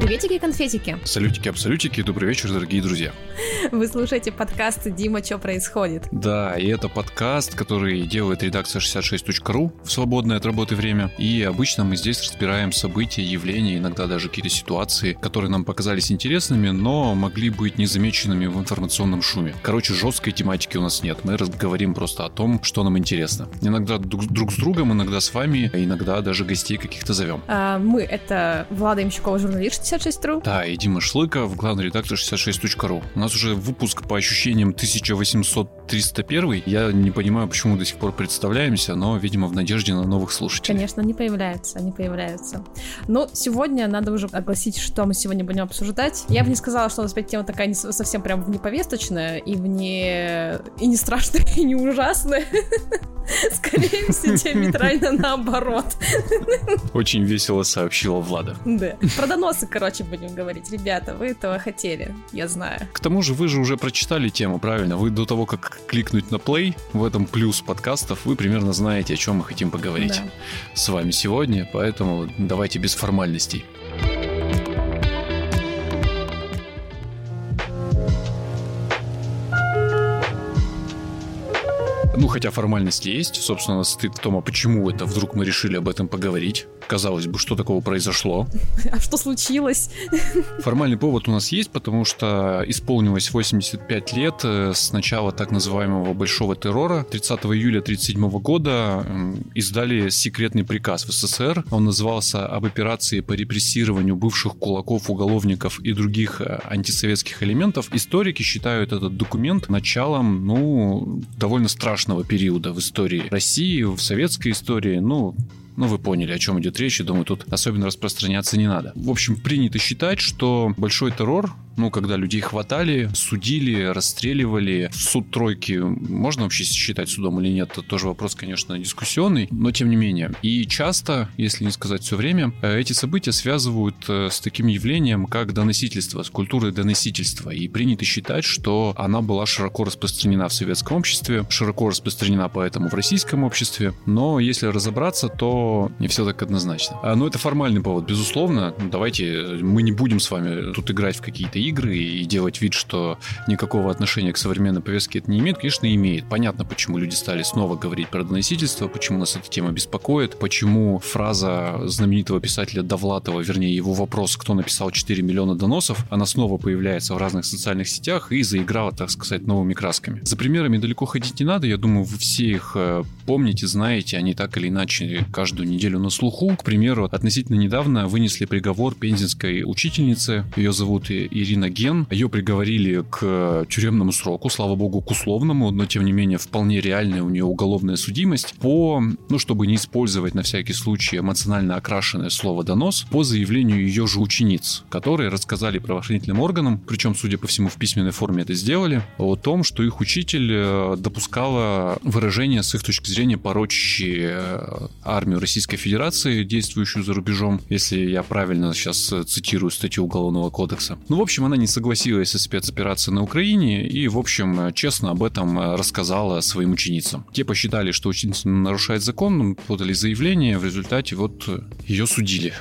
Приветики и конфетики. Салютики-абсолютики, добрый вечер, дорогие друзья. Вы слушаете подкаст «Дима, что происходит?». Да, и это подкаст, который делает редакция 66.ru в свободное от работы время. И обычно мы здесь разбираем события, явления, иногда даже какие-то ситуации, которые нам показались интересными, но могли быть незамеченными в информационном шуме. Короче, жесткой тематики у нас нет. Мы говорим просто о том, что нам интересно. Иногда друг с другом, иногда с вами, а иногда даже гостей каких-то зовем. А, мы — это Влада Имщукова, журналист 66.ru. Да, и Дима Шлыков, главный редактор 66.ru. У нас уже выпуск по ощущениям 1800-301. Я не понимаю, почему до сих пор представляемся, но, видимо, в надежде на новых слушателей. Конечно, они появляются, они появляются. Но сегодня надо уже огласить, что мы сегодня будем обсуждать. Я бы не сказала, что у нас опять тема такая не совсем прям внеповесточная и вне... и не страшная, и не ужасная. Скорее всего, диаметрально наоборот. Очень весело сообщила Влада. Да. Про доносы, короче, будем говорить. Ребята, вы этого хотели, я знаю. К тому же вы же уже прочитали тему, правильно? Вы до того, как кликнуть на play, в этом плюс подкастов, вы примерно знаете, о чем мы хотим поговорить да. с вами сегодня, поэтому давайте без формальностей. Хотя формальности есть, собственно, стыд в том, а почему это вдруг мы решили об этом поговорить. Казалось бы, что такого произошло? А что случилось? Формальный повод у нас есть, потому что исполнилось 85 лет э, с начала так называемого большого террора. 30 июля 1937 года издали секретный приказ в СССР. Он назывался «Об операции по репрессированию бывших кулаков, уголовников и других э, антисоветских элементов». Историки считают этот документ началом, ну, довольно страшного периода в истории России, в советской истории, ну, ну, вы поняли, о чем идет речь, и думаю, тут особенно распространяться не надо. В общем, принято считать, что большой террор ну, когда людей хватали, судили, расстреливали. Суд тройки можно вообще считать судом или нет, это тоже вопрос, конечно, дискуссионный, но тем не менее. И часто, если не сказать все время, э, эти события связывают э, с таким явлением, как доносительство, с культурой доносительства. И принято считать, что она была широко распространена в советском обществе, широко распространена поэтому в российском обществе. Но если разобраться, то не все так однозначно. А, но это формальный повод, безусловно. Давайте мы не будем с вами тут играть в какие-то игры и делать вид, что никакого отношения к современной повестке это не имеет, конечно, имеет. Понятно, почему люди стали снова говорить про доносительство, почему нас эта тема беспокоит, почему фраза знаменитого писателя Довлатова, вернее, его вопрос, кто написал 4 миллиона доносов, она снова появляется в разных социальных сетях и заиграла, так сказать, новыми красками. За примерами далеко ходить не надо, я думаю, вы все их э, помните, знаете, они так или иначе каждую неделю на слуху. К примеру, относительно недавно вынесли приговор пензенской учительнице, ее зовут Ирина Ирина Ген. Ее приговорили к тюремному сроку, слава богу, к условному, но тем не менее вполне реальная у нее уголовная судимость по, ну, чтобы не использовать на всякий случай эмоционально окрашенное слово «донос», по заявлению ее же учениц, которые рассказали правоохранительным органам, причем, судя по всему, в письменной форме это сделали, о том, что их учитель э, допускала выражения с их точки зрения порочащие э, армию Российской Федерации, действующую за рубежом, если я правильно сейчас цитирую статью Уголовного кодекса. Ну, в общем, общем, она не согласилась со спецоперацией на Украине и, в общем, честно об этом рассказала своим ученицам. Те посчитали, что ученица нарушает закон, подали заявление, в результате вот ее судили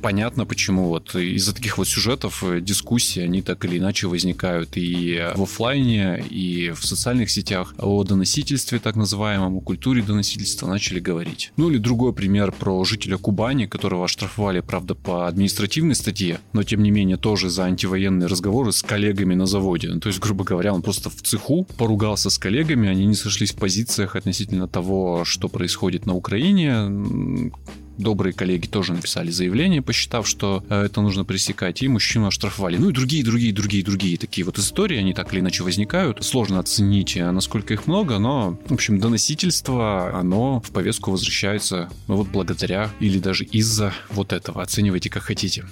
понятно, почему вот из-за таких вот сюжетов э, дискуссии, они так или иначе возникают и в офлайне, и в социальных сетях. О доносительстве, так называемом, о культуре доносительства начали говорить. Ну или другой пример про жителя Кубани, которого оштрафовали, правда, по административной статье, но тем не менее тоже за антивоенные разговоры с коллегами на заводе. Ну, то есть, грубо говоря, он просто в цеху поругался с коллегами, они не сошлись в позициях относительно того, что происходит на Украине, добрые коллеги тоже написали заявление, посчитав, что э, это нужно пресекать, и мужчину оштрафовали. Ну и другие, другие, другие, другие такие вот истории, они так или иначе возникают. Сложно оценить, э, насколько их много, но, в общем, доносительство, оно в повестку возвращается, ну вот благодаря или даже из-за вот этого. Оценивайте как хотите.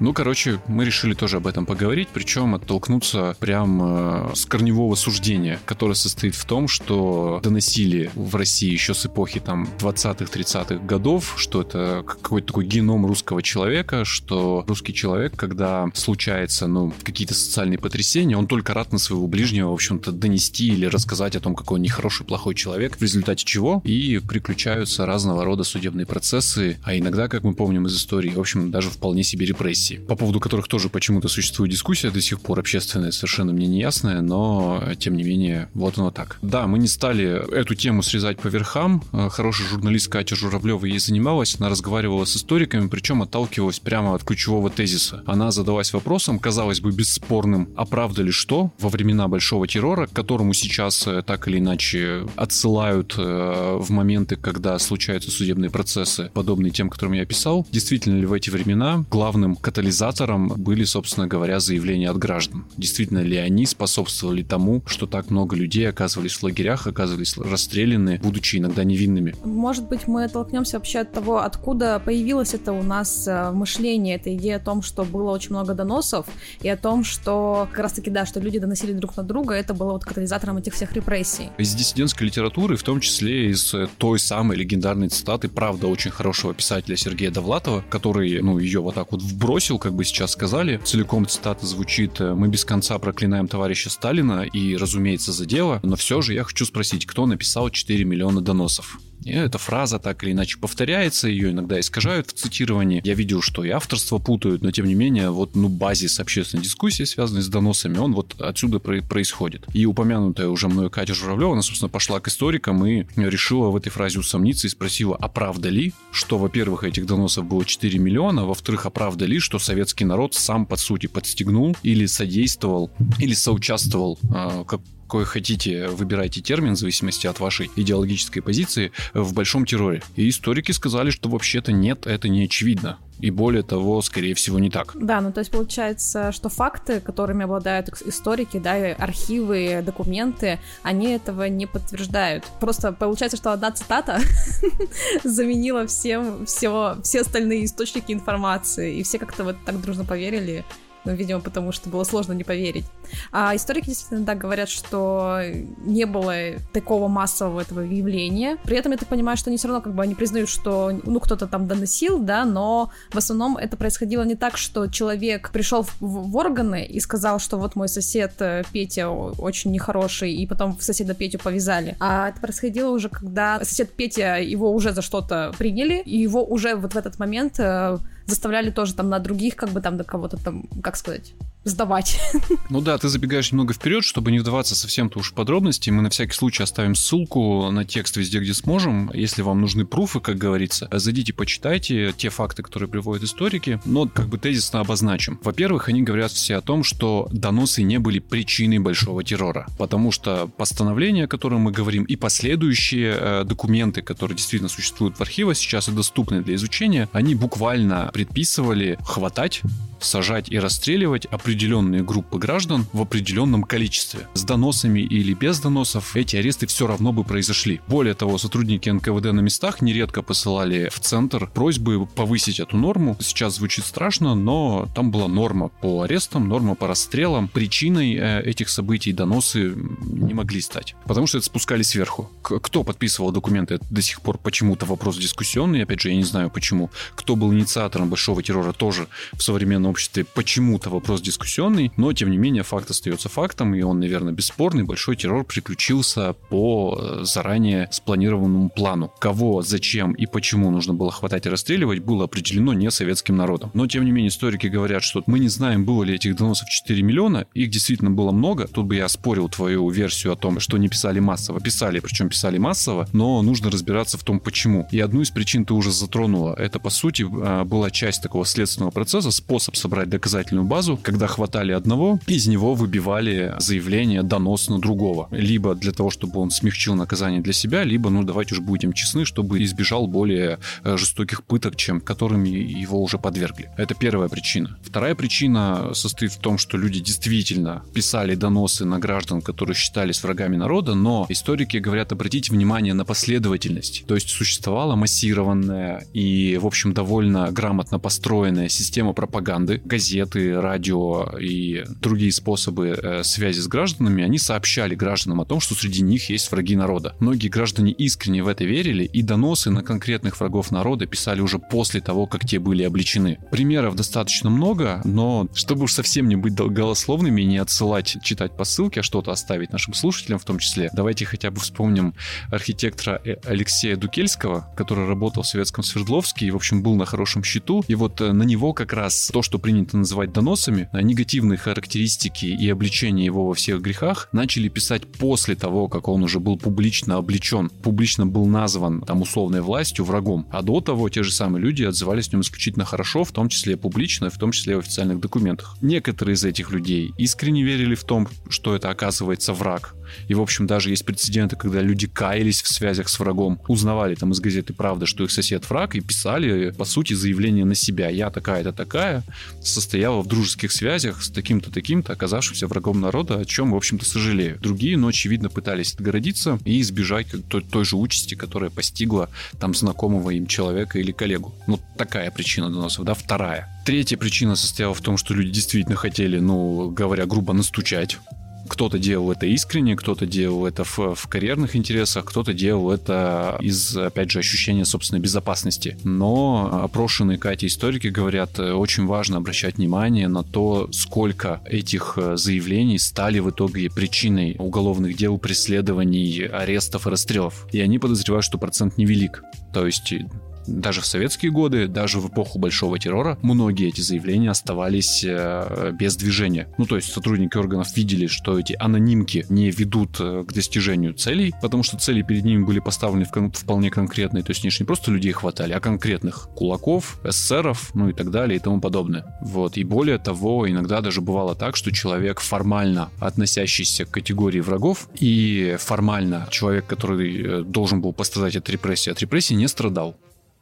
Ну, короче, мы решили тоже об этом поговорить, причем оттолкнуться прям э, с корневого суждения, которое состоит в том, что доносили в России еще с эпохи там 20-30-х годов, что это какой-то такой геном русского человека, что русский человек, когда случается, ну, какие-то социальные потрясения, он только рад на своего ближнего, в общем-то, донести или рассказать о том, какой он нехороший, плохой человек, в результате чего и приключаются разного рода судебные процессы, а иногда, как мы помним из истории, в общем, даже вполне себе репрессии по поводу которых тоже почему-то существует дискуссия до сих пор общественная, совершенно мне не ясная, но тем не менее, вот оно так. Да, мы не стали эту тему срезать по верхам. Э, хороший журналист Катя Журавлева ей занималась, она разговаривала с историками, причем отталкивалась прямо от ключевого тезиса. Она задалась вопросом, казалось бы, бесспорным, а правда ли что во времена Большого террора, к которому сейчас э, так или иначе отсылают э, в моменты, когда случаются судебные процессы, подобные тем, которым я описал, действительно ли в эти времена главным катализатором были, собственно говоря, заявления от граждан? Действительно ли они способствовали тому, что так много людей оказывались в лагерях, оказывались расстреляны, будучи иногда невинными? Может быть, мы оттолкнемся вообще от того, откуда появилось это у нас э, в мышлении, эта идея о том, что было очень много доносов, и о том, что как раз-таки, да, что люди доносили друг на друга, это было вот катализатором этих всех репрессий. Из диссидентской литературы, в том числе из э, той самой легендарной цитаты, правда, очень хорошего писателя Сергея Довлатова, который, ну, ее вот так вот вбросил, как бы сейчас сказали. Целиком цитата звучит «Мы без конца проклинаем товарища Сталина и, разумеется, за дело, но все же я хочу спросить, кто написал 4 миллиона доносов?» И эта фраза так или иначе повторяется, ее иногда искажают в цитировании. Я видел, что и авторство путают, но тем не менее, вот, ну, базис общественной дискуссии, связанной с доносами, он вот отсюда происходит. И упомянутая уже мной Катя Журавлева, она, собственно, пошла к историкам и решила в этой фразе усомниться и спросила, а правда ли, что, во-первых, этих доносов было 4 миллиона, во-вторых, а правда ли, что советский народ сам, по сути, подстегнул или содействовал, или соучаствовал, э, как какой хотите, выбирайте термин в зависимости от вашей идеологической позиции в большом терроре. И историки сказали, что вообще-то нет, это не очевидно. И более того, скорее всего, не так. Да, ну то есть получается, что факты, которыми обладают историки, да, архивы, документы, они этого не подтверждают. Просто получается, что одна цитата заменила всем все, все остальные источники информации, и все как-то вот так дружно поверили ну, видимо, потому что было сложно не поверить. А историки действительно да, говорят, что не было такого массового этого явления. При этом я так понимаю, что они все равно как бы они признают, что ну кто-то там доносил, да, но в основном это происходило не так, что человек пришел в, в органы и сказал, что вот мой сосед э, Петя очень нехороший, и потом соседа Петю повязали. А это происходило уже, когда сосед Петя его уже за что-то приняли, и его уже вот в этот момент э, заставляли тоже там на других, как бы там до кого-то там, как сказать, сдавать. Ну да, ты забегаешь немного вперед, чтобы не вдаваться совсем-то уж в подробности. Мы на всякий случай оставим ссылку на текст везде, где сможем. Если вам нужны пруфы, как говорится, зайдите, почитайте те факты, которые приводят историки, но как бы тезисно обозначим. Во-первых, они говорят все о том, что доносы не были причиной большого террора, потому что постановления, о котором мы говорим, и последующие э, документы, которые действительно существуют в архивах сейчас и доступны для изучения, они буквально предписывали хватать сажать и расстреливать определенные группы граждан в определенном количестве. С доносами или без доносов эти аресты все равно бы произошли. Более того, сотрудники НКВД на местах нередко посылали в центр просьбы повысить эту норму. Сейчас звучит страшно, но там была норма по арестам, норма по расстрелам. Причиной э, этих событий доносы не могли стать, потому что это спускали сверху. Кто подписывал документы, это до сих пор почему-то вопрос дискуссионный, опять же, я не знаю почему. Кто был инициатором большого террора, тоже в современном обществе почему-то вопрос дискуссионный, но тем не менее факт остается фактом, и он, наверное, бесспорный. Большой террор приключился по э, заранее спланированному плану. Кого, зачем и почему нужно было хватать и расстреливать, было определено не советским народом. Но, тем не менее, историки говорят, что мы не знаем, было ли этих доносов 4 миллиона, их действительно было много. Тут бы я спорил твою версию о том, что не писали массово. Писали, причем писали массово, но нужно разбираться в том, почему. И одну из причин ты уже затронула. Это, по сути, э, была часть такого следственного процесса, способ собрать доказательную базу, когда хватали одного, из него выбивали заявление, донос на другого. Либо для того, чтобы он смягчил наказание для себя, либо, ну, давайте уж будем честны, чтобы избежал более э, жестоких пыток, чем которыми его уже подвергли. Это первая причина. Вторая причина состоит в том, что люди действительно писали доносы на граждан, которые считались врагами народа, но историки говорят, обратите внимание на последовательность. То есть существовала массированная и, в общем, довольно грамотно построенная система пропаганды, газеты, радио и другие способы э, связи с гражданами, они сообщали гражданам о том, что среди них есть враги народа. Многие граждане искренне в это верили, и доносы на конкретных врагов народа писали уже после того, как те были обличены. Примеров достаточно много, но чтобы уж совсем не быть голословными и не отсылать, читать по ссылке, а что-то оставить нашим слушателям в том числе, давайте хотя бы вспомним архитектора э, Алексея Дукельского, который работал в Советском Свердловске и, в общем, был на хорошем счету. И вот э, на него как раз то, что принято называть доносами, а негативные характеристики и обличение его во всех грехах начали писать после того, как он уже был публично обличен, публично был назван там условной властью врагом. А до того те же самые люди отзывались о нем исключительно хорошо, в том числе публично, в том числе в официальных документах. Некоторые из этих людей искренне верили в том, что это оказывается враг, и, в общем, даже есть прецеденты, когда люди каялись в связях с врагом, узнавали там из газеты «Правда», что их сосед враг, и писали, по сути, заявление на себя. Я такая-то такая, состояла в дружеских связях с таким-то таким-то, оказавшимся врагом народа, о чем, в общем-то, сожалею. Другие, но, очевидно, пытались отгородиться и избежать той, той же участи, которая постигла там знакомого им человека или коллегу. Ну, такая причина доносов, да, вторая. Третья причина состояла в том, что люди действительно хотели, ну, говоря грубо, настучать кто-то делал это искренне, кто-то делал это в, в карьерных интересах, кто-то делал это из, опять же, ощущения собственной безопасности. Но опрошенные Катя историки говорят, э, очень важно обращать внимание на то, сколько этих э, заявлений стали в итоге причиной уголовных дел, преследований, арестов и расстрелов. И они подозревают, что процент невелик. То есть даже в советские годы, даже в эпоху Большого террора, многие эти заявления оставались э, без движения. Ну, то есть сотрудники органов видели, что эти анонимки не ведут э, к достижению целей, потому что цели перед ними были поставлены в кон- вполне конкретные, то есть не просто людей хватали, а конкретных кулаков, эсеров, ну и так далее и тому подобное. Вот. И более того, иногда даже бывало так, что человек формально относящийся к категории врагов и формально человек, который э, должен был пострадать от репрессии, от репрессий не страдал.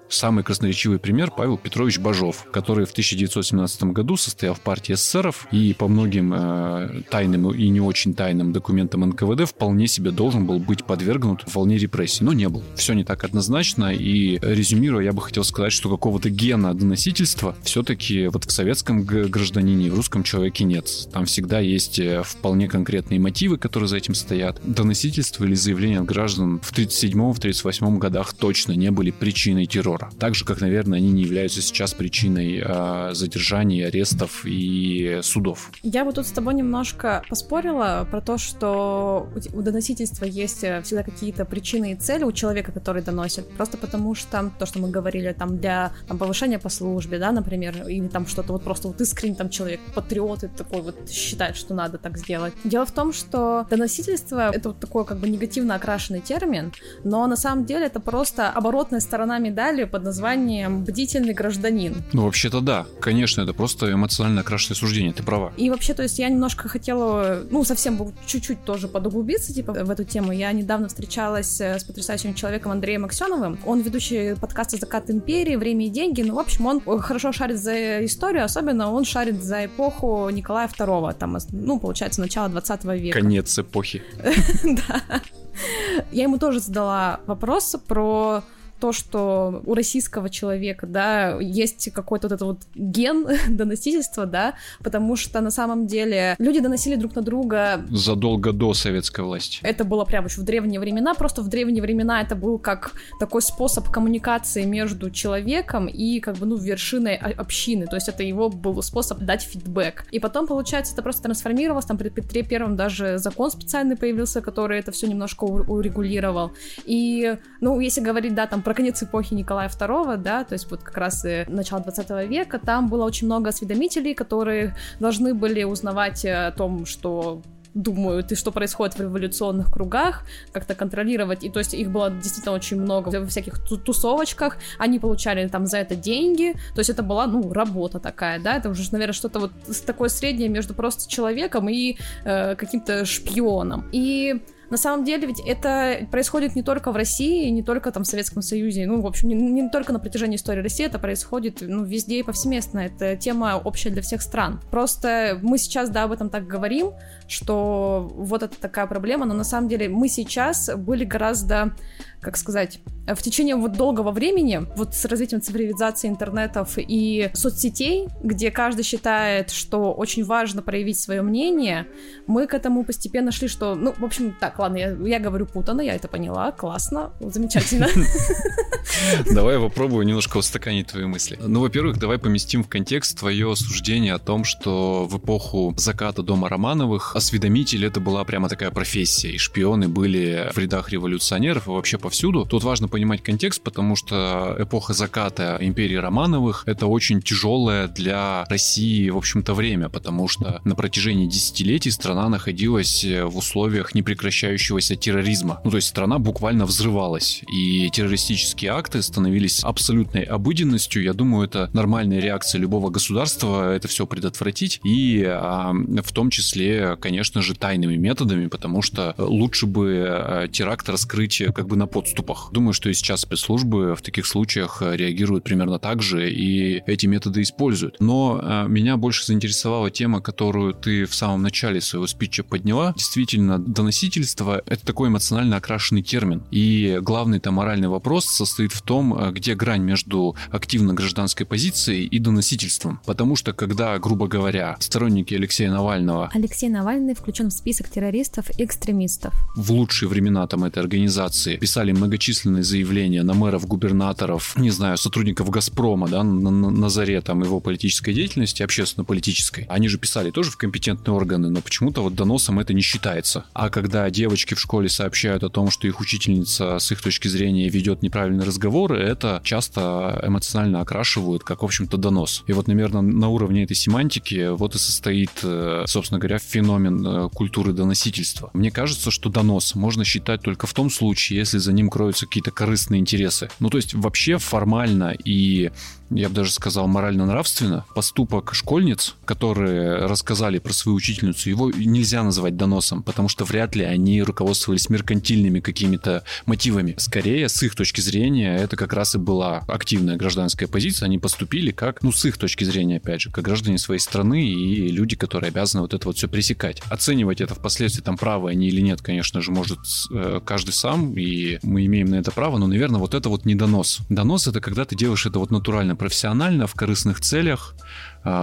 Самый красноречивый пример Павел Петрович Бажов, который в 1917 году состоял в партии эсеров и по многим э, тайным и не очень тайным документам НКВД вполне себе должен был быть подвергнут волне репрессий, но не был. Все не так однозначно, и резюмируя, я бы хотел сказать, что какого-то гена доносительства все-таки вот в советском гражданине и в русском человеке нет. Там всегда есть э, вполне конкретные мотивы, которые за этим стоят. Доносительство или заявление от граждан в 1937-1938 годах точно не были причиной террора террора. Так же, как, наверное, они не являются сейчас причиной э, задержаний, арестов и судов. Я бы тут с тобой немножко поспорила про то, что у доносительства есть э, всегда какие-то причины и цели у человека, который доносит. Просто потому что то, что мы говорили там для там, повышения по службе, да, например, или там что-то вот просто вот искренне там человек, патриот и такой вот считает, что надо так сделать. Дело в том, что доносительство — это вот такой как бы негативно окрашенный термин, но на самом деле это просто оборотная сторона медали под названием «Бдительный гражданин». Ну, вообще-то да. Конечно, это просто эмоционально окрашенное суждение, ты права. И вообще, то есть я немножко хотела, ну, совсем чуть-чуть тоже подуглубиться, типа, в эту тему. Я недавно встречалась э, с потрясающим человеком Андреем Аксеновым. Он ведущий подкаста «Закат империи», «Время и деньги». Ну, в общем, он хорошо шарит за историю, особенно он шарит за эпоху Николая II, там, ну, получается, начало 20 века. Конец эпохи. Да. Я ему тоже задала вопрос про то, что у российского человека, да, есть какой-то вот этот вот ген доносительства, да, потому что на самом деле люди доносили друг на друга... Задолго до советской власти. Это было прямо еще в древние времена, просто в древние времена это был как такой способ коммуникации между человеком и как бы, ну, вершиной общины, то есть это его был способ дать фидбэк. И потом, получается, это просто трансформировалось, там при Петре Первом даже закон специальный появился, который это все немножко урегулировал. И, ну, если говорить, да, там про конец эпохи Николая II, да, то есть вот как раз и начало 20 века, там было очень много осведомителей, которые должны были узнавать о том, что думают, и что происходит в революционных кругах, как-то контролировать. И то есть их было действительно очень много во всяких тусовочках, они получали там за это деньги, то есть это была, ну, работа такая, да, это уже, наверное, что-то вот такое среднее между просто человеком и э, каким-то шпионом. И на самом деле ведь это происходит не только в России, не только там в Советском Союзе, ну, в общем, не, не только на протяжении истории России, это происходит, ну, везде и повсеместно, это тема общая для всех стран. Просто мы сейчас, да, об этом так говорим, что вот это такая проблема, но на самом деле мы сейчас были гораздо как сказать, в течение вот долгого времени, вот с развитием цивилизации интернетов и соцсетей, где каждый считает, что очень важно проявить свое мнение, мы к этому постепенно шли, что, ну, в общем, так, ладно, я, я говорю путано, я это поняла. Классно, замечательно. Давай попробую немножко устаканить твои мысли. Ну, во-первых, давай поместим в контекст твое суждение о том, что в эпоху заката дома Романовых осведомитель это была прямо такая профессия, и шпионы были в рядах революционеров и вообще повсюду. Тут важно понимать контекст, потому что эпоха заката империи Романовых это очень тяжелое для России, в общем-то, время, потому что на протяжении десятилетий страна находилась в условиях непрекращающегося терроризма. Ну, то есть страна буквально взрывалась, и террористические акты становились абсолютной обыденностью. Я думаю, это нормальная реакция любого государства это все предотвратить, и а, в том числе, конечно же, тайными методами, потому что лучше бы а, теракт раскрыть как бы на подступах. Думаю, что и сейчас спецслужбы в таких случаях реагируют примерно так же, и эти методы используют. Но меня больше заинтересовала тема, которую ты в самом начале своего спича подняла. Действительно, доносительство — это такой эмоционально окрашенный термин. И главный там моральный вопрос состоит в том, где грань между активно гражданской позицией и доносительством. Потому что когда, грубо говоря, сторонники Алексея Навального... Алексей Навальный включен в список террористов и экстремистов. В лучшие времена там этой организации писали многочисленные заявления на мэров, губернаторов, не знаю, сотрудников Газпрома, да, на, на, на заре там его политической деятельности, общественно-политической. Они же писали тоже в компетентные органы, но почему-то вот доносом это не считается. А когда девочки в школе сообщают о том, что их учительница с их точки зрения ведет неправильный разговор, это часто эмоционально окрашивают как, в общем-то, донос. И вот, наверное, на уровне этой семантики вот и состоит, э, собственно говоря, феномен э, культуры доносительства. Мне кажется, что донос можно считать только в том случае, если за ним кроются какие-то корыстные интересы. Ну, то есть вообще формально и я бы даже сказал, морально-нравственно, поступок школьниц, которые рассказали про свою учительницу, его нельзя называть доносом, потому что вряд ли они руководствовались меркантильными какими-то мотивами. Скорее, с их точки зрения, это как раз и была активная гражданская позиция. Они поступили как, ну, с их точки зрения, опять же, как граждане своей страны и люди, которые обязаны вот это вот все пресекать. Оценивать это впоследствии, там, правы они или нет, конечно же, может э, каждый сам, и мы имеем на это право, но, наверное, вот это вот не донос. Донос — это когда ты делаешь это вот натурально профессионально, в корыстных целях,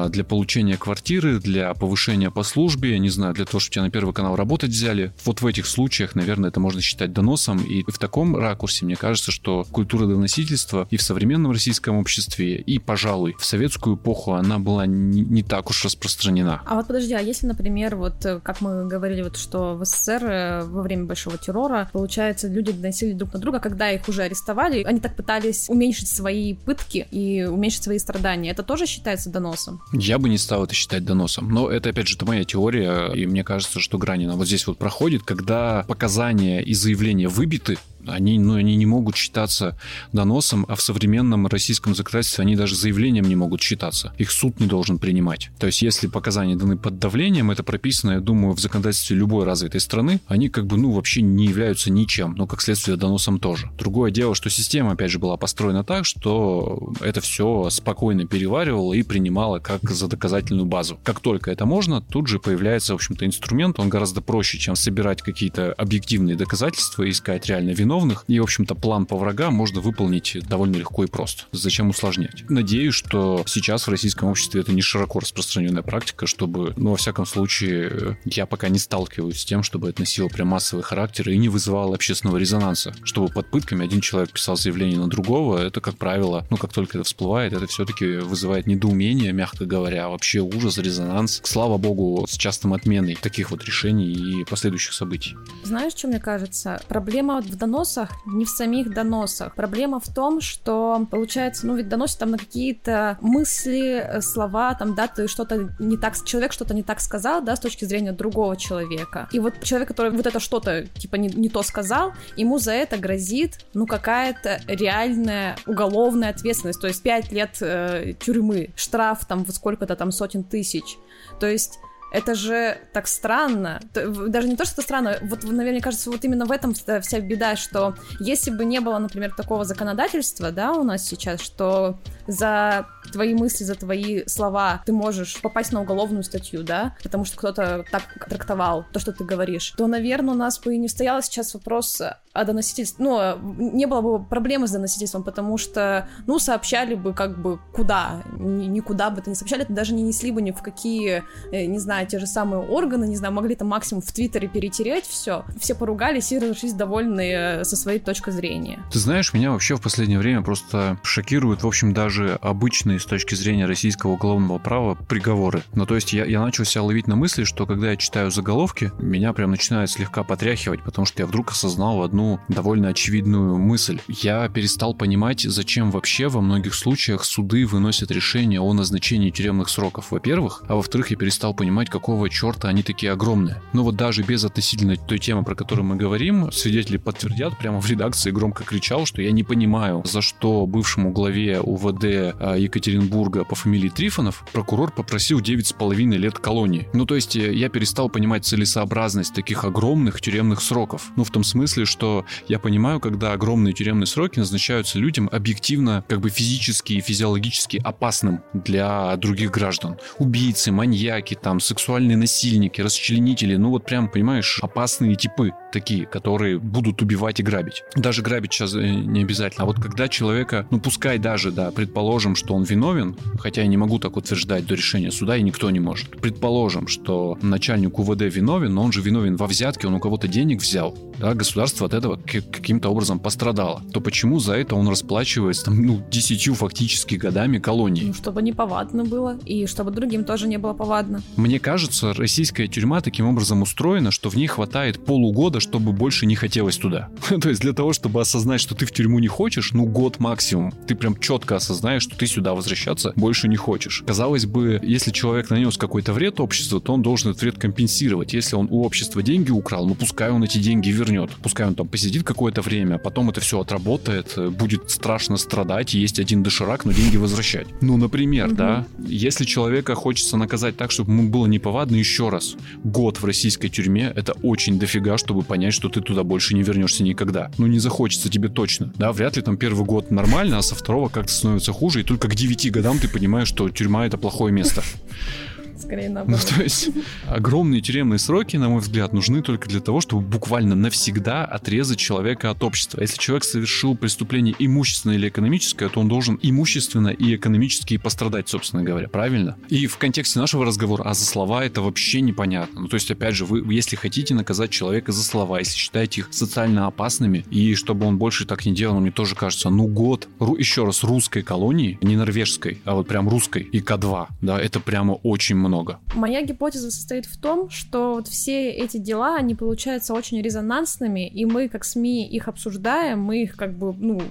для получения квартиры, для повышения по службе, не знаю, для того, чтобы тебя на первый канал работать взяли. Вот в этих случаях, наверное, это можно считать доносом. И в таком ракурсе мне кажется, что культура доносительства и в современном российском обществе, и, пожалуй, в советскую эпоху она была не, не так уж распространена. А вот подожди, а если, например, вот э, как мы говорили, вот что в СССР э, во время Большого террора, получается, люди доносили друг на друга, когда их уже арестовали, они так пытались уменьшить свои пытки и уменьшить свои страдания. Это тоже считается доносом? Доносом? Я бы не стал это считать доносом. Но это, опять же, это моя теория, и мне кажется, что грань она вот здесь вот проходит, когда показания и заявления выбиты, они, ну, они не могут считаться доносом, а в современном российском законодательстве они даже заявлением не могут считаться. Их суд не должен принимать. То есть, если показания даны под давлением, это прописано, я думаю, в законодательстве любой развитой страны, они как бы, ну, вообще не являются ничем, но как следствие доносом тоже. Другое дело, что система, опять же, была построена так, что это все спокойно переваривало и принимало как за доказательную базу. Как только это можно, тут же появляется, в общем-то, инструмент, он гораздо проще, чем собирать какие-то объективные доказательства, искать реально вину виновных. И, в общем-то, план по врагам можно выполнить довольно легко и просто. Зачем усложнять? Надеюсь, что сейчас в российском обществе это не широко распространенная практика, чтобы, ну, во всяком случае, я пока не сталкиваюсь с тем, чтобы это носило прям массовый характер и не вызывало общественного резонанса. Чтобы под пытками один человек писал заявление на другого, это, как правило, ну, как только это всплывает, это все-таки вызывает недоумение, мягко говоря, вообще ужас, резонанс. Слава богу, с частым отменой таких вот решений и последующих событий. Знаешь, что мне кажется? Проблема в донос доносах, не в самих доносах. Проблема в том, что, получается, ну, ведь доносит там на какие-то мысли, э, слова, там, да, ты что-то не так, человек что-то не так сказал, да, с точки зрения другого человека. И вот человек, который вот это что-то, типа, не, не то сказал, ему за это грозит, ну, какая-то реальная уголовная ответственность, то есть 5 лет э, тюрьмы, штраф там сколько-то там сотен тысяч. То есть это же так странно. Даже не то, что это странно, вот, наверное, кажется, вот именно в этом вся беда, что если бы не было, например, такого законодательства, да, у нас сейчас, что за твои мысли, за твои слова ты можешь попасть на уголовную статью, да, потому что кто-то так трактовал то, что ты говоришь, то, наверное, у нас бы и не стояло сейчас вопрос о доносительстве, ну, не было бы проблемы с доносительством, потому что, ну, сообщали бы как бы куда, никуда бы это не сообщали, это даже не несли бы ни в какие, э, не знаю, те же самые органы, не знаю, могли там максимум в Твиттере перетереть все, все поругались и разошлись довольны со своей точки зрения. Ты знаешь, меня вообще в последнее время просто шокируют, в общем, даже обычные с точки зрения российского уголовного права приговоры. Ну, то есть я, я начал себя ловить на мысли, что когда я читаю заголовки, меня прям начинает слегка потряхивать, потому что я вдруг осознал одну довольно очевидную мысль. Я перестал понимать, зачем вообще во многих случаях суды выносят решение о назначении тюремных сроков, во-первых, а во-вторых, я перестал понимать, какого черта они такие огромные. Но вот даже без относительно той темы, про которую мы говорим, свидетели подтвердят, прямо в редакции громко кричал, что я не понимаю, за что бывшему главе УВД а, Екатеринбурга по фамилии Трифонов прокурор попросил 9,5 лет колонии. Ну, то есть э, я перестал понимать целесообразность таких огромных тюремных сроков. Ну, в том смысле, что я понимаю, когда огромные тюремные сроки назначаются людям объективно, как бы физически и физиологически опасным для других граждан. Убийцы, маньяки, там, сексуальные насильники, расчленители, ну вот прям, понимаешь, опасные типы такие, которые будут убивать и грабить. Даже грабить сейчас э, не обязательно. А вот когда человека, ну пускай даже, да, предположим, что он виновен, хотя я не могу так утверждать до решения суда, и никто не может. Предположим, что начальник УВД виновен, но он же виновен во взятке, он у кого-то денег взял, да, государство от этого каким-то образом пострадало. То почему за это он расплачивается, там, ну, десятью фактически годами колонии? Ну, чтобы не повадно было, и чтобы другим тоже не было повадно. Мне кажется, российская тюрьма таким образом устроена, что в ней хватает полугода, чтобы больше не хотелось туда. То есть для того, чтобы осознать, что ты в тюрьму не хочешь, ну, год максимум. Ты прям четко осознаешь, что ты сюда возвращаться больше не хочешь. Казалось бы, если человек нанес какой-то вред обществу, то он должен этот вред компенсировать. Если он у общества деньги украл, ну, пускай он эти деньги вернет. Пускай он там посидит какое-то время, потом это все отработает, будет страшно страдать, есть один доширак, но деньги возвращать. Ну, например, угу. да, если человека хочется наказать так, чтобы ему было неповадно, еще раз, год в российской тюрьме — это очень дофига, чтобы понять, что ты туда больше не вернешься никогда. Ну, не захочется тебе точно. Да, вряд ли там первый год нормально, а со второго как-то становится хуже, и только к 9 годам ты понимаешь, что тюрьма — это плохое место скорее наоборот. Ну, то есть огромные тюремные сроки, на мой взгляд, нужны только для того, чтобы буквально навсегда отрезать человека от общества. Если человек совершил преступление имущественное или экономическое, то он должен имущественно и экономически пострадать, собственно говоря, правильно? И в контексте нашего разговора, а за слова это вообще непонятно. Ну, то есть, опять же, вы, если хотите наказать человека за слова, если считаете их социально опасными, и чтобы он больше так не делал, мне тоже кажется, ну год, ру, еще раз, русской колонии, не норвежской, а вот прям русской, и К2, да, это прямо очень много много. Моя гипотеза состоит в том, что вот все эти дела, они получаются очень резонансными, и мы, как СМИ, их обсуждаем, мы их как бы, ну,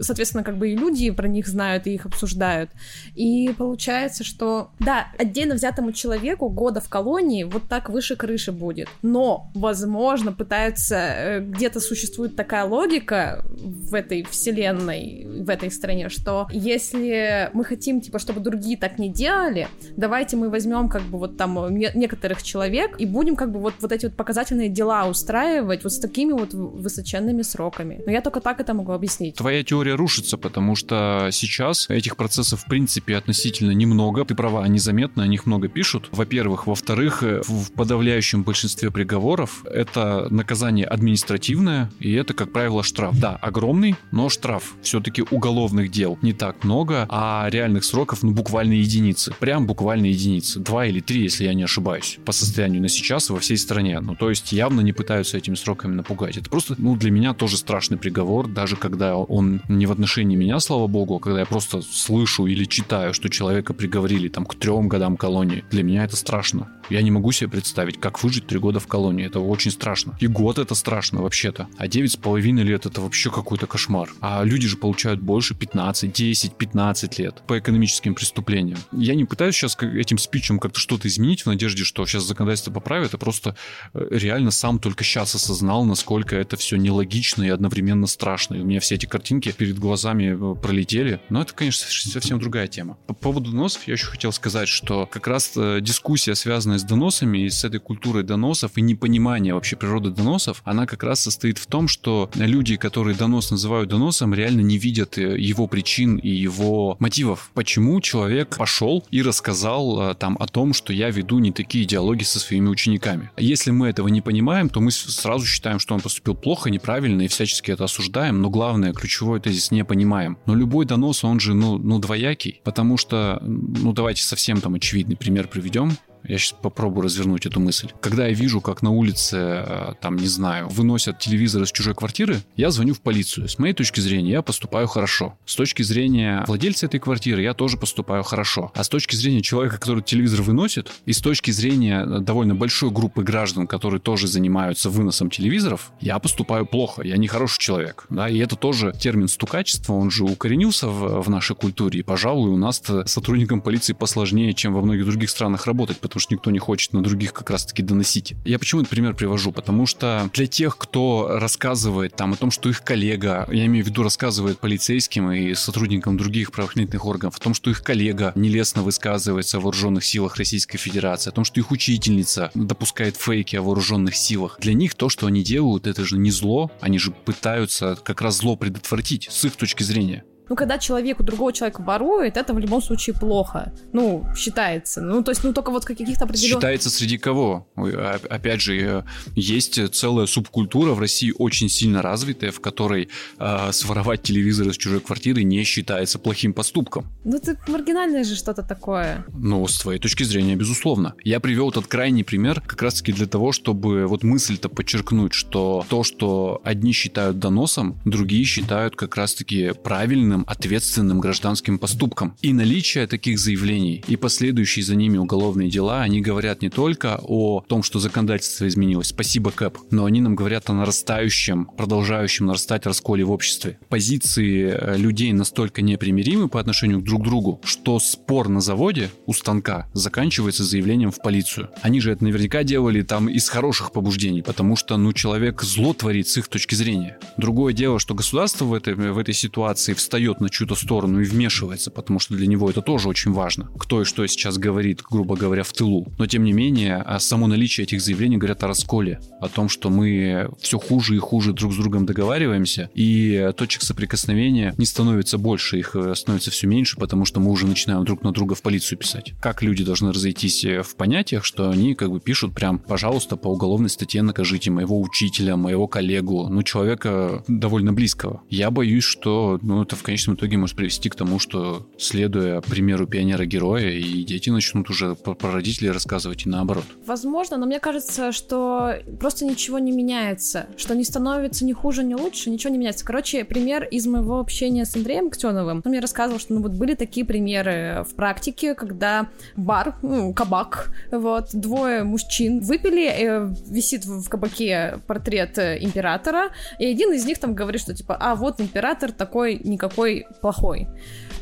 соответственно, как бы и люди про них знают и их обсуждают. И получается, что, да, отдельно взятому человеку года в колонии вот так выше крыши будет. Но, возможно, пытаются, э, где-то существует такая логика в этой вселенной, в этой стране, что если мы хотим, типа, чтобы другие так не делали, давайте мы возьмем как бы вот там э, не- некоторых человек и будем как бы вот, вот эти вот показательные дела устраивать вот с такими вот высоченными сроками. Но я только так это могу объяснить. Твоя теория рушится, потому что сейчас этих процессов в принципе относительно немного. Ты права, они заметны, о них много пишут. Во-первых. Во-вторых, э, в подавляющем большинстве приговоров это наказание административное, и это, как правило, штраф. Да, огромный, но штраф. Все-таки уголовных дел не так много, а реальных сроков, ну, буквально единицы. Прям буквально единицы. Или три, если я не ошибаюсь, по состоянию на сейчас во всей стране. Ну, то есть явно не пытаются этими сроками напугать. Это просто, ну, для меня тоже страшный приговор, даже когда он не в отношении меня, слава богу, а когда я просто слышу или читаю, что человека приговорили там к трем годам колонии. Для меня это страшно. Я не могу себе представить, как выжить три года в колонии. Это очень страшно. И год это страшно вообще-то. А девять с половиной лет это вообще какой-то кошмар. А люди же получают больше 15, 10, 15 лет по экономическим преступлениям. Я не пытаюсь сейчас этим спичем как-то что-то изменить в надежде, что сейчас законодательство поправит, и просто э, реально сам только сейчас осознал, насколько это все нелогично и одновременно страшно. И у меня все эти картинки перед глазами э, пролетели. Но это, конечно, совсем другая тема. По поводу доносов я еще хотел сказать, что как раз э, дискуссия, связанная с доносами и с этой культурой доносов и непонимание вообще природы доносов, она как раз состоит в том, что люди, которые донос называют доносом, реально не видят его причин и его мотивов. Почему человек пошел и рассказал там о том, что я веду не такие диалоги со своими учениками. Если мы этого не понимаем, то мы сразу считаем, что он поступил плохо, неправильно и всячески это осуждаем, но главное, ключевое это здесь не понимаем. Но любой донос, он же, ну, ну двоякий, потому что, ну давайте совсем там очевидный пример приведем. Я сейчас попробую развернуть эту мысль. Когда я вижу, как на улице, э, там, не знаю, выносят телевизор из чужой квартиры, я звоню в полицию. С моей точки зрения, я поступаю хорошо. С точки зрения владельца этой квартиры, я тоже поступаю хорошо. А с точки зрения человека, который телевизор выносит, и с точки зрения э, довольно большой группы граждан, которые тоже занимаются выносом телевизоров, я поступаю плохо. Я не хороший человек. Да? И это тоже термин стукачества, он же укоренился в, в нашей культуре. И, пожалуй, у нас сотрудникам полиции посложнее, чем во многих других странах работать, потому что никто не хочет на других как раз-таки доносить. Я почему этот пример привожу? Потому что для тех, кто рассказывает там о том, что их коллега, я имею в виду рассказывает полицейским и сотрудникам других правоохранительных органов, о том, что их коллега нелестно высказывается о вооруженных силах Российской Федерации, о том, что их учительница допускает фейки о вооруженных силах. Для них то, что они делают, это же не зло, они же пытаются как раз зло предотвратить с их точки зрения. Ну, когда человек у другого человека ворует, это в любом случае плохо. Ну, считается. Ну, то есть, ну, только вот каких-то определенных... Считается среди кого? Опять же, э, есть целая субкультура в России очень сильно развитая, в которой э, своровать телевизор из чужой квартиры не считается плохим поступком. Ну, это маргинальное же что-то такое. Ну, с твоей точки зрения, безусловно. Я привел этот крайний пример как раз-таки для того, чтобы вот мысль-то подчеркнуть, что то, что одни считают доносом, другие считают как раз-таки правильным правильным, ответственным гражданским поступкам. И наличие таких заявлений и последующие за ними уголовные дела, они говорят не только о том, что законодательство изменилось, спасибо КЭП, но они нам говорят о нарастающем, продолжающем нарастать расколе в обществе. Позиции э, людей настолько непримиримы по отношению друг к другу, что спор на заводе у станка заканчивается заявлением в полицию. Они же это наверняка делали там из хороших побуждений, потому что, ну, человек зло творит с их точки зрения. Другое дело, что государство в этой, в этой ситуации встает встает на чью-то сторону и вмешивается, потому что для него это тоже очень важно. Кто и что сейчас говорит, грубо говоря, в тылу. Но тем не менее, а само наличие этих заявлений говорят о расколе, о том, что мы все хуже и хуже друг с другом договариваемся, и точек соприкосновения не становится больше, их э, становится все меньше, потому что мы уже начинаем друг на друга в полицию писать. Как люди должны разойтись э, в понятиях, что они как бы пишут прям, пожалуйста, по уголовной статье накажите моего учителя, моего коллегу, ну, человека довольно близкого. Я боюсь, что, ну, это в конечном конечном итоге может привести к тому, что, следуя примеру пионера-героя, и дети начнут уже про родителей рассказывать и наоборот. Возможно, но мне кажется, что просто ничего не меняется, что не становится ни хуже, ни лучше, ничего не меняется. Короче, пример из моего общения с Андреем Ктеновым. Он мне рассказывал, что ну, вот были такие примеры в практике, когда бар, ну, кабак, вот, двое мужчин выпили, э, висит в кабаке портрет императора, и один из них там говорит, что типа, а вот император такой никакой такой плохой.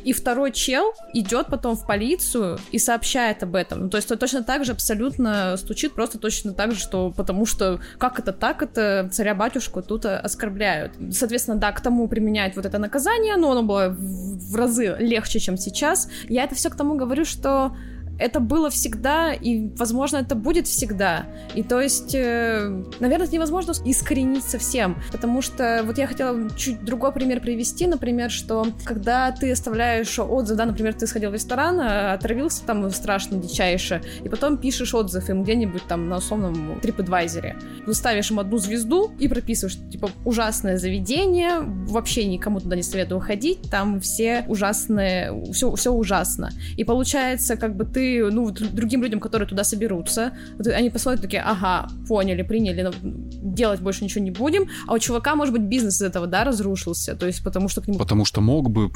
И второй чел идет потом в полицию и сообщает об этом. Ну, то есть то точно так же абсолютно стучит, просто точно так же, что потому что как это так, это царя-батюшку тут оскорбляют. Соответственно, да, к тому применяют вот это наказание, но оно было в разы легче, чем сейчас. Я это все к тому говорю, что это было всегда, и, возможно, это будет всегда. И то есть, э, наверное, невозможно искоренить совсем, потому что вот я хотела чуть другой пример привести, например, что когда ты оставляешь отзыв, да, например, ты сходил в ресторан, а, отравился там страшно, дичайше, и потом пишешь отзыв им где-нибудь там на условном TripAdvisor. Вы ставишь им одну звезду и прописываешь, типа, ужасное заведение, вообще никому туда не советую ходить, там все ужасные, все, все ужасно. И получается, как бы ты ну, другим людям, которые туда соберутся, они посмотрят такие, ага, поняли, приняли, делать больше ничего не будем, а у чувака, может быть, бизнес из этого, да, разрушился, то есть потому что к нему... Потому что мог бы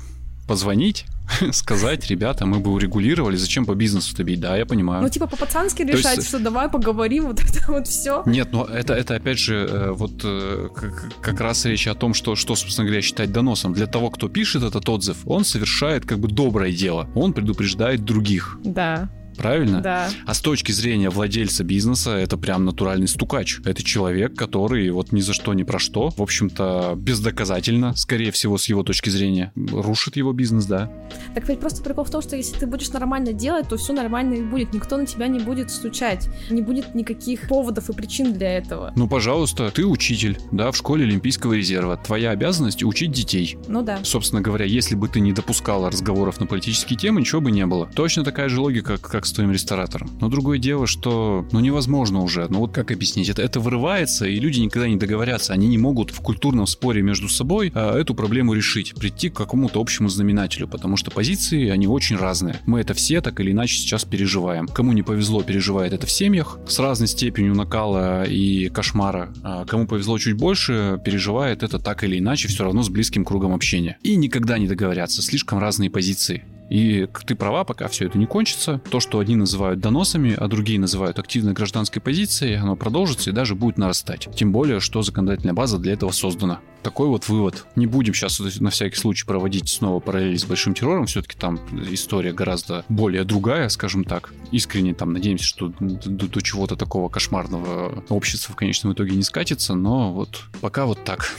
позвонить, сказать, ребята, мы бы урегулировали, зачем по бизнесу-то бить, да, я понимаю. Ну, типа по-пацански решать, есть... что давай поговорим, вот это вот все. Нет, но это, это опять же, э, вот э, как, как раз речь о том, что, что, собственно говоря, считать доносом. Для того, кто пишет этот отзыв, он совершает как бы доброе дело, он предупреждает других. Да. Правильно? Да. А с точки зрения владельца бизнеса, это прям натуральный стукач. Это человек, который вот ни за что, ни про что, в общем-то, бездоказательно, скорее всего, с его точки зрения, рушит его бизнес, да. Так ведь просто прикол в том, что если ты будешь нормально делать, то все нормально и будет. Никто на тебя не будет стучать. Не будет никаких поводов и причин для этого. Ну, пожалуйста, ты учитель, да, в школе Олимпийского резерва. Твоя обязанность учить детей. Ну да. Собственно говоря, если бы ты не допускала разговоров на политические темы, ничего бы не было. Точно такая же логика, как с твоим ресторатором. Но другое дело, что ну невозможно уже. Ну вот как объяснить? Это, это вырывается, и люди никогда не договорятся. Они не могут в культурном споре между собой а, эту проблему решить, прийти к какому-то общему знаменателю, потому что позиции, они очень разные. Мы это все так или иначе сейчас переживаем. Кому не повезло, переживает это в семьях с разной степенью накала и кошмара. А кому повезло чуть больше, переживает это так или иначе все равно с близким кругом общения. И никогда не договорятся. Слишком разные позиции. И ты права, пока все это не кончится. То, что одни называют доносами, а другие называют активной гражданской позицией, оно продолжится и даже будет нарастать. Тем более, что законодательная база для этого создана. Такой вот вывод. Не будем сейчас на всякий случай проводить снова параллели с большим террором. Все-таки там история гораздо более другая, скажем так. Искренне там надеемся, что до, до чего-то такого кошмарного общества в конечном итоге не скатится. Но вот пока вот так.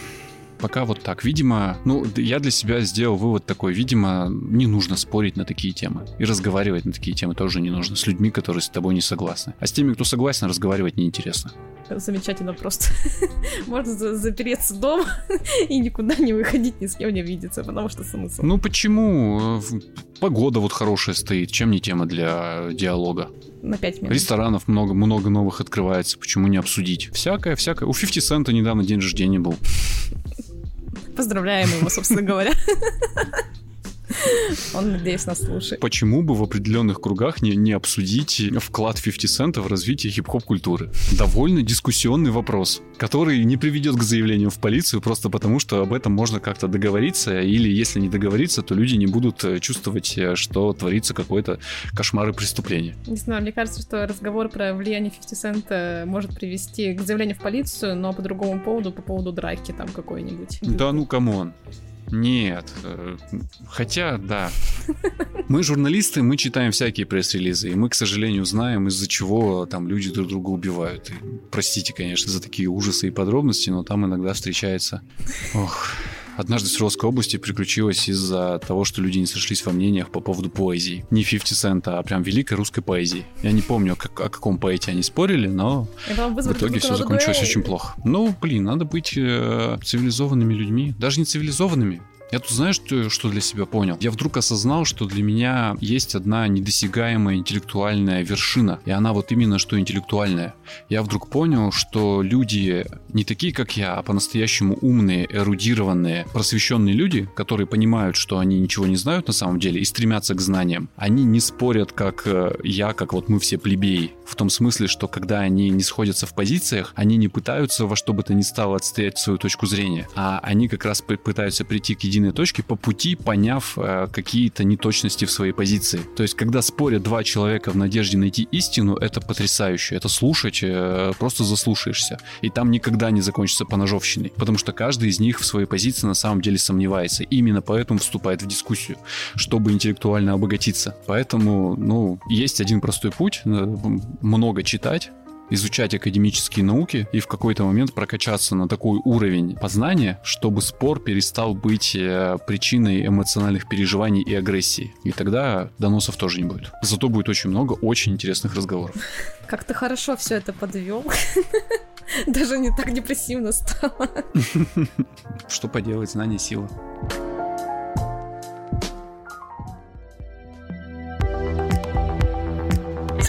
Пока вот так. Видимо, ну, я для себя сделал вывод такой. Видимо, не нужно спорить на такие темы. И разговаривать на такие темы тоже не нужно. С людьми, которые с тобой не согласны. А с теми, кто согласен, разговаривать неинтересно. Замечательно просто. Можно запереться дома и никуда не выходить, ни с кем не видеться, потому что смысл. Ну почему? Погода вот хорошая стоит. Чем не тема для диалога? На 5 минут. Ресторанов много, много новых открывается. Почему не обсудить? Всякое, всякое. У 50 Цента недавно день рождения был. Поздравляем его, собственно говоря. Он, надеюсь, нас слушает. Почему бы в определенных кругах не, не обсудить вклад 50 центов в развитие хип-хоп культуры? Довольно дискуссионный вопрос, который не приведет к заявлению в полицию просто потому, что об этом можно как-то договориться, или если не договориться, то люди не будут э, чувствовать, э, что творится какое-то кошмар и преступление. Не знаю, мне кажется, что разговор про влияние 50 цента может привести к заявлению в полицию, но по другому поводу, по поводу драки там какой-нибудь. Да ну, come on. Нет. Э, хотя, да. Мы журналисты, мы читаем всякие пресс-релизы, и мы, к сожалению, знаем, из-за чего там люди друг друга убивают. И, простите, конечно, за такие ужасы и подробности, но там иногда встречается... Ох, однажды в Свердловской области приключилось из-за того, что люди не сошлись во мнениях по поводу поэзии. Не 50 Cent, а прям великой русской поэзии. Я не помню, как, о каком поэте они спорили, но в итоге все закончилось очень плохо. Ну, блин, надо быть э, цивилизованными людьми. Даже не цивилизованными, я тут знаешь, что, что для себя понял? Я вдруг осознал, что для меня есть одна недосягаемая интеллектуальная вершина, и она вот именно что интеллектуальная. Я вдруг понял, что люди не такие, как я, а по-настоящему умные, эрудированные, просвещенные люди, которые понимают, что они ничего не знают на самом деле и стремятся к знаниям. Они не спорят, как э, я, как вот мы все плебеи. В том смысле, что когда они не сходятся в позициях, они не пытаются во что бы то ни стало отстоять свою точку зрения, а они как раз пытаются прийти к единому единой точки по пути, поняв э, какие-то неточности в своей позиции. То есть, когда спорят два человека в надежде найти истину, это потрясающе. Это слушать, э, просто заслушаешься. И там никогда не закончится поножовщиной. Потому что каждый из них в своей позиции на самом деле сомневается. Именно поэтому вступает в дискуссию, чтобы интеллектуально обогатиться. Поэтому, ну, есть один простой путь. Э, много читать, изучать академические науки и в какой-то момент прокачаться на такой уровень познания, чтобы спор перестал быть э, причиной эмоциональных переживаний и агрессии. И тогда доносов тоже не будет. Зато будет очень много очень интересных разговоров. Как ты хорошо все это подвел. Даже не так депрессивно стало. Что поделать, знание сила.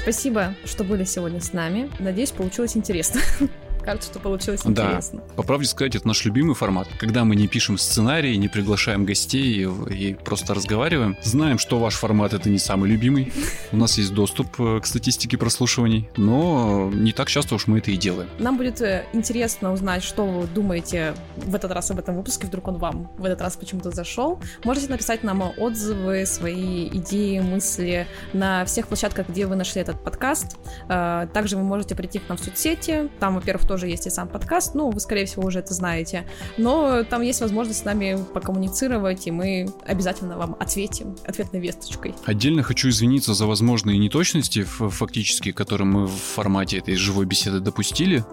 Спасибо, что были сегодня с нами. Надеюсь, получилось интересно. Кажется, что получилось интересно. Да, по правде сказать, это наш любимый формат. Когда мы не пишем сценарий, не приглашаем гостей и просто разговариваем. Знаем, что ваш формат это не самый любимый. У нас есть доступ э, к статистике прослушиваний, но не так часто уж мы это и делаем. Нам будет э, интересно узнать, что вы думаете в этот раз об этом выпуске, вдруг он вам в этот раз почему-то зашел. Можете написать нам отзывы, свои идеи, мысли на всех площадках, где вы нашли этот подкаст. Э, также вы можете прийти к нам в соцсети. Там, во-первых, тоже есть и сам подкаст, ну, вы, скорее всего, уже это знаете, но там есть возможность с нами покоммуницировать, и мы обязательно вам ответим ответной весточкой. Отдельно хочу извиниться за возможные неточности фактически, которые мы в формате этой живой беседы допустили,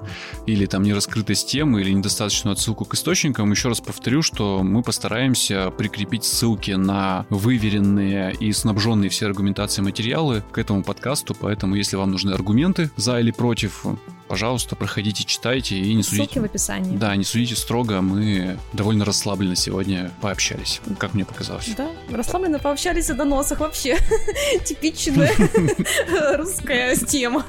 или там нераскрытость темы, или недостаточную отсылку к источникам. Еще раз повторю, что мы постараемся прикрепить ссылки на выверенные и снабженные все аргументации материалы к этому подкасту, поэтому если вам нужны аргументы за или против, пожалуйста, проходите, читайте и не судите. Ссылки в описании. Да, не судите строго, мы довольно расслабленно сегодня пообщались, как мне показалось. Да, расслабленно пообщались о доносах вообще. Типичная русская тема.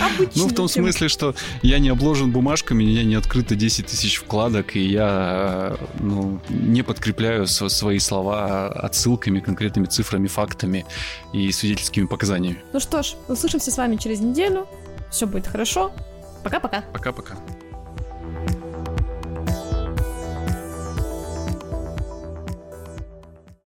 Обычная ну, в том смысле, что я не обложен бумажками, у меня не открыто 10 тысяч вкладок, и я ну, не подкрепляю свои слова отсылками, конкретными цифрами, фактами и свидетельскими показаниями. Ну что ж, услышимся с вами через неделю. Все будет хорошо. Пока-пока. Пока-пока.